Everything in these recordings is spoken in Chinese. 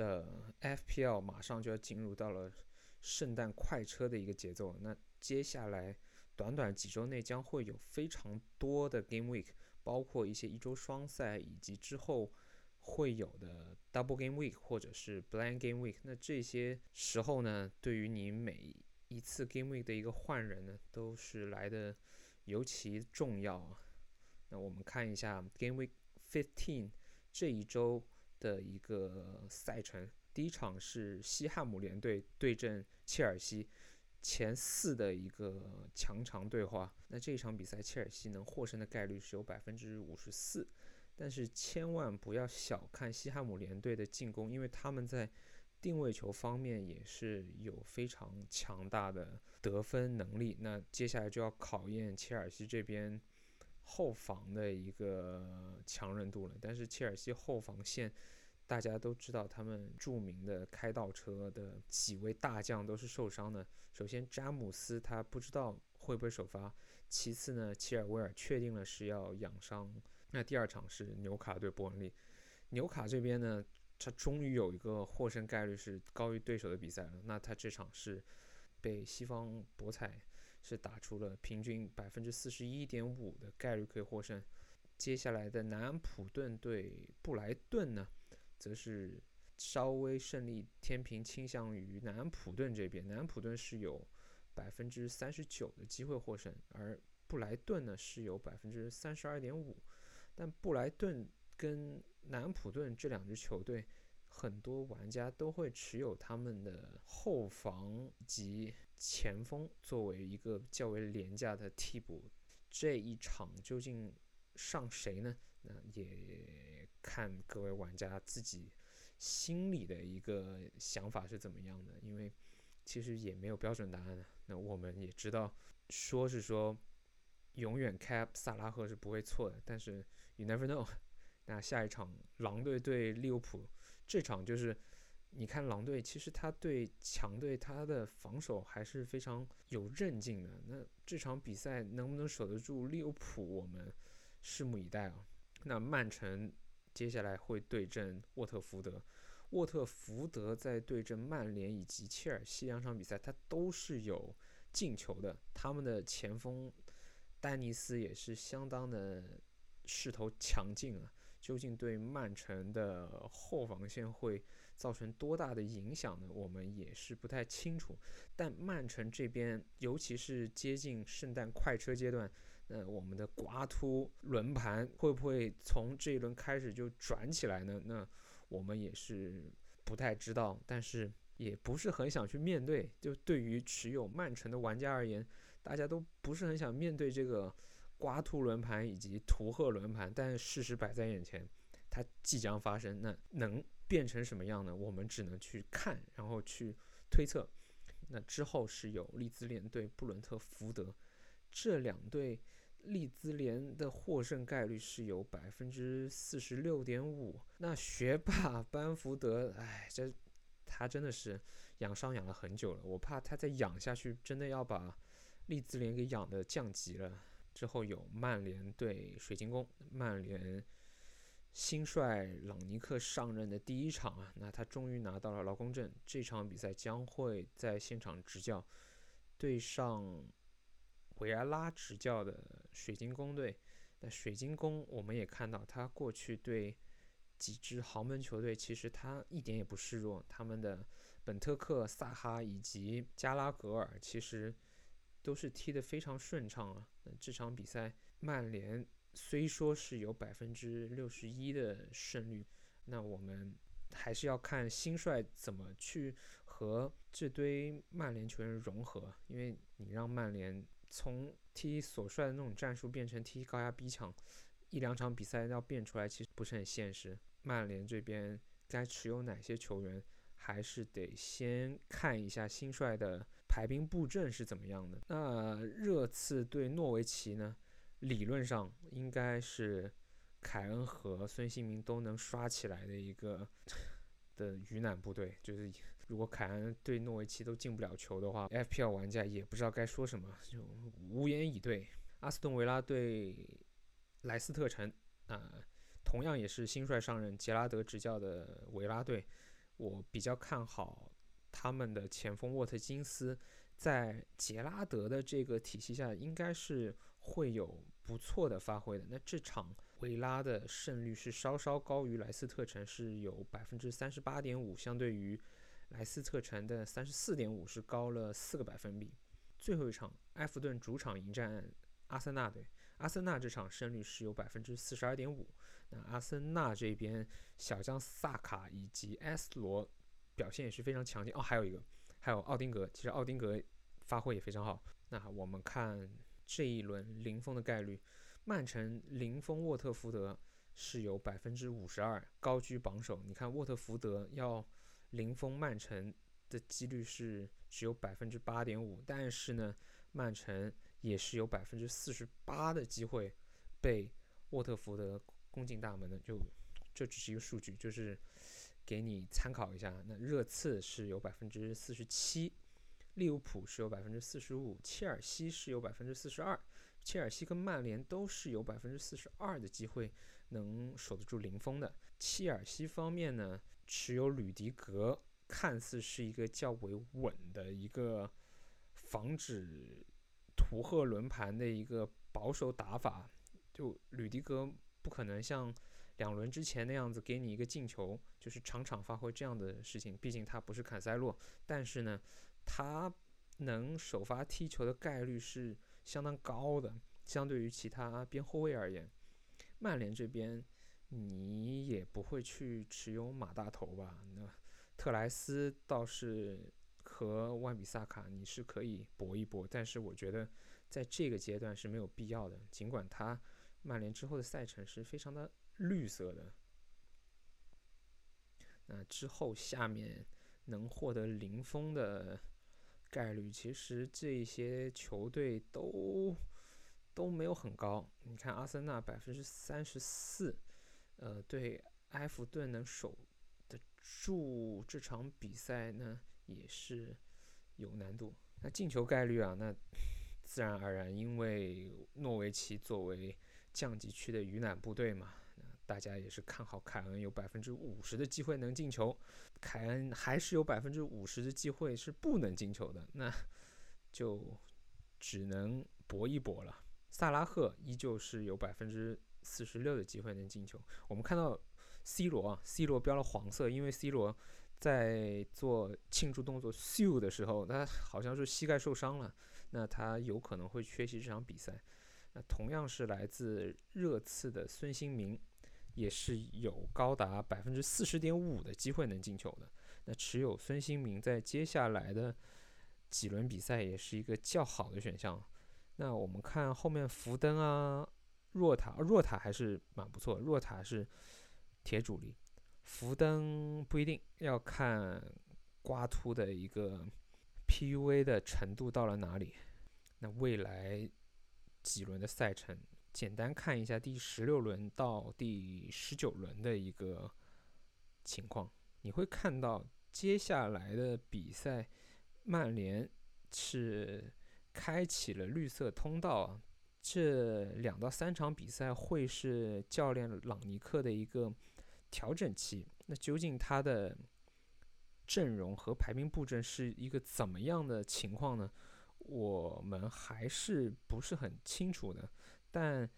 的 FPL 马上就要进入到了圣诞快车的一个节奏。那接下来短短几周内将会有非常多的 Game Week，包括一些一周双赛，以及之后会有的 Double Game Week 或者是 Blank Game Week。那这些时候呢，对于你每一次 Game Week 的一个换人呢，都是来的尤其重要啊。那我们看一下 Game Week Fifteen 这一周的一个赛程。第一场是西汉姆联队对阵切尔西，前四的一个强强对话。那这一场比赛，切尔西能获胜的概率是有百分之五十四。但是千万不要小看西汉姆联队的进攻，因为他们在定位球方面也是有非常强大的得分能力。那接下来就要考验切尔西这边。后防的一个强韧度了，但是切尔西后防线大家都知道，他们著名的开倒车的几位大将都是受伤的。首先，詹姆斯他不知道会不会首发；其次呢，切尔维尔确定了是要养伤。那第二场是纽卡对伯恩利，纽卡这边呢，他终于有一个获胜概率是高于对手的比赛了。那他这场是被西方博彩。是打出了平均百分之四十一点五的概率可以获胜。接下来的南安普顿对布莱顿呢，则是稍微胜利天平倾向于南安普顿这边。南安普顿是有百分之三十九的机会获胜，而布莱顿呢是有百分之三十二点五。但布莱顿跟南安普顿这两支球队。很多玩家都会持有他们的后防及前锋作为一个较为廉价的替补。这一场究竟上谁呢？那也看各位玩家自己心里的一个想法是怎么样的。因为其实也没有标准答案的。那我们也知道，说是说永远开萨拉赫是不会错的，但是 you never know。那下一场狼队对利物浦，这场就是你看狼队其实他对强队他的防守还是非常有韧劲的。那这场比赛能不能守得住利物浦，我们拭目以待啊。那曼城接下来会对阵沃特福德，沃特福德在对阵曼联以及切尔西两场比赛，他都是有进球的。他们的前锋丹尼斯也是相当的势头强劲啊。究竟对曼城的后防线会造成多大的影响呢？我们也是不太清楚。但曼城这边，尤其是接近圣诞快车阶段，那我们的刮秃轮盘会不会从这一轮开始就转起来呢？那我们也是不太知道，但是也不是很想去面对。就对于持有曼城的玩家而言，大家都不是很想面对这个。刮秃轮盘以及图赫轮盘，但事实摆在眼前，它即将发生。那能变成什么样呢？我们只能去看，然后去推测。那之后是有利兹联对布伦特福德，这两队利兹联的获胜概率是有百分之四十六点五。那学霸班福德，哎，这他真的是养伤养了很久了，我怕他再养下去，真的要把利兹联给养的降级了。之后有曼联对水晶宫，曼联新帅朗尼克上任的第一场啊，那他终于拿到了劳工证。这场比赛将会在现场执教，对上维埃拉执教的水晶宫队。那水晶宫我们也看到，他过去对几支豪门球队，其实他一点也不示弱。他们的本特克、萨哈以及加拉格尔，其实。都是踢得非常顺畅啊！那这场比赛，曼联虽说是有百分之六十一的胜率，那我们还是要看新帅怎么去和这堆曼联球员融合。因为你让曼联从踢所帅的那种战术变成踢高压逼抢，一两场比赛要变出来，其实不是很现实。曼联这边该持有哪些球员？还是得先看一下新帅的排兵布阵是怎么样的。那热刺对诺维奇呢？理论上应该是凯恩和孙兴民都能刷起来的一个 的鱼腩部队。就是如果凯恩对诺维奇都进不了球的话，FPL 玩家也不知道该说什么，就无言以对。阿斯顿维拉对莱斯特城啊，同样也是新帅上任，杰拉德执教的维拉队。我比较看好他们的前锋沃特金斯，在杰拉德的这个体系下，应该是会有不错的发挥的。那这场维拉的胜率是稍稍高于莱斯特城，是有百分之三十八点五，相对于莱斯特城的三十四点五是高了四个百分比。最后一场，埃弗顿主场迎战阿森纳队，阿森纳这场胜率是有百分之四十二点五。那阿森纳这边小将萨卡以及埃斯罗表现也是非常强劲哦，还有一个还有奥丁格，其实奥丁格发挥也非常好。那我们看这一轮零封的概率，曼城零封沃特福德是有百分之五十二，高居榜首。你看沃特福德要零封曼城。的几率是只有百分之八点五，但是呢，曼城也是有百分之四十八的机会被沃特福德攻进大门的。就这只是一个数据，就是给你参考一下。那热刺是有百分之四十七，利物浦是有百分之四十五，切尔西是有百分之四十二，切尔西跟曼联都是有百分之四十二的机会能守得住零封的。切尔西方面呢，持有吕迪格。看似是一个较为稳的一个防止图赫轮盘的一个保守打法，就吕迪格不可能像两轮之前那样子给你一个进球，就是场场发挥这样的事情。毕竟他不是坎塞洛，但是呢，他能首发踢球的概率是相当高的，相对于其他边后卫而言。曼联这边你也不会去持有马大头吧？那。特莱斯倒是和万比萨卡你是可以搏一搏，但是我觉得在这个阶段是没有必要的。尽管他曼联之后的赛程是非常的绿色的，那之后下面能获得零封的概率，其实这些球队都都没有很高。你看阿森纳百分之三十四，呃，对埃弗顿能守得。住这场比赛呢也是有难度。那进球概率啊，那自然而然，因为诺维奇作为降级区的鱼腩部队嘛，大家也是看好凯恩有百分之五十的机会能进球，凯恩还是有百分之五十的机会是不能进球的，那就只能搏一搏了。萨拉赫依旧是有百分之四十六的机会能进球。我们看到。C 罗啊，C 罗标了黄色，因为 C 罗在做庆祝动作秀的时候，他好像是膝盖受伤了，那他有可能会缺席这场比赛。那同样是来自热刺的孙兴民，也是有高达百分之四十点五的机会能进球的。那持有孙兴民在接下来的几轮比赛也是一个较好的选项。那我们看后面福登啊，若塔，若塔还是蛮不错，若塔是。铁主力，福登不一定要看刮秃的一个 PUA 的程度到了哪里。那未来几轮的赛程，简单看一下第十六轮到第十九轮的一个情况，你会看到接下来的比赛，曼联是开启了绿色通道啊。这两到三场比赛会是教练朗尼克的一个调整期。那究竟他的阵容和排兵布阵是一个怎么样的情况呢？我们还是不是很清楚的。但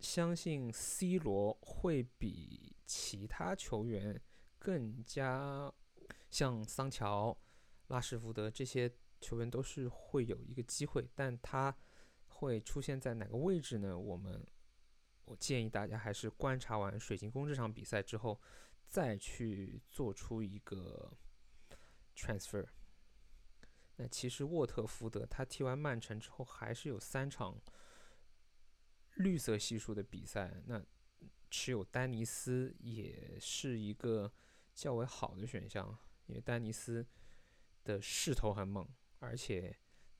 相信 C 罗会比其他球员更加像桑乔、拉什福德这些球员都是会有一个机会，但他。会出现在哪个位置呢？我们我建议大家还是观察完水晶宫这场比赛之后，再去做出一个 transfer。那其实沃特福德他踢完曼城之后，还是有三场绿色系数的比赛。那持有丹尼斯也是一个较为好的选项，因为丹尼斯的势头很猛，而且。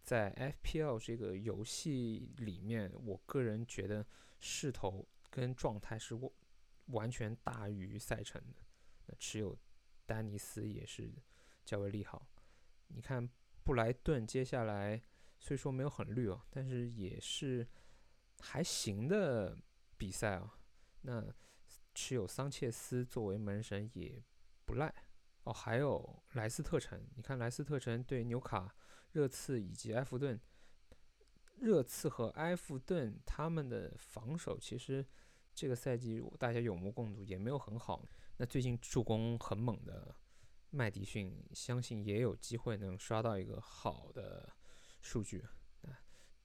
在 FPL 这个游戏里面，我个人觉得势头跟状态是完全大于赛程的。那持有丹尼斯也是较为利好。你看布莱顿接下来虽说没有很绿哦，但是也是还行的比赛啊。那持有桑切斯作为门神也不赖。哦，还有莱斯特城，你看莱斯特城对纽卡、热刺以及埃弗顿，热刺和埃弗顿他们的防守其实这个赛季大家有目共睹，也没有很好。那最近助攻很猛的麦迪逊，相信也有机会能刷到一个好的数据。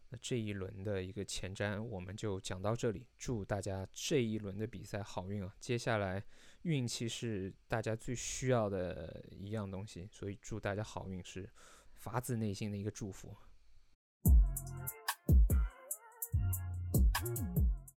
那这一轮的一个前瞻我们就讲到这里，祝大家这一轮的比赛好运啊！接下来运气是大家最需要的一样东西，所以祝大家好运是发自内心的一个祝福。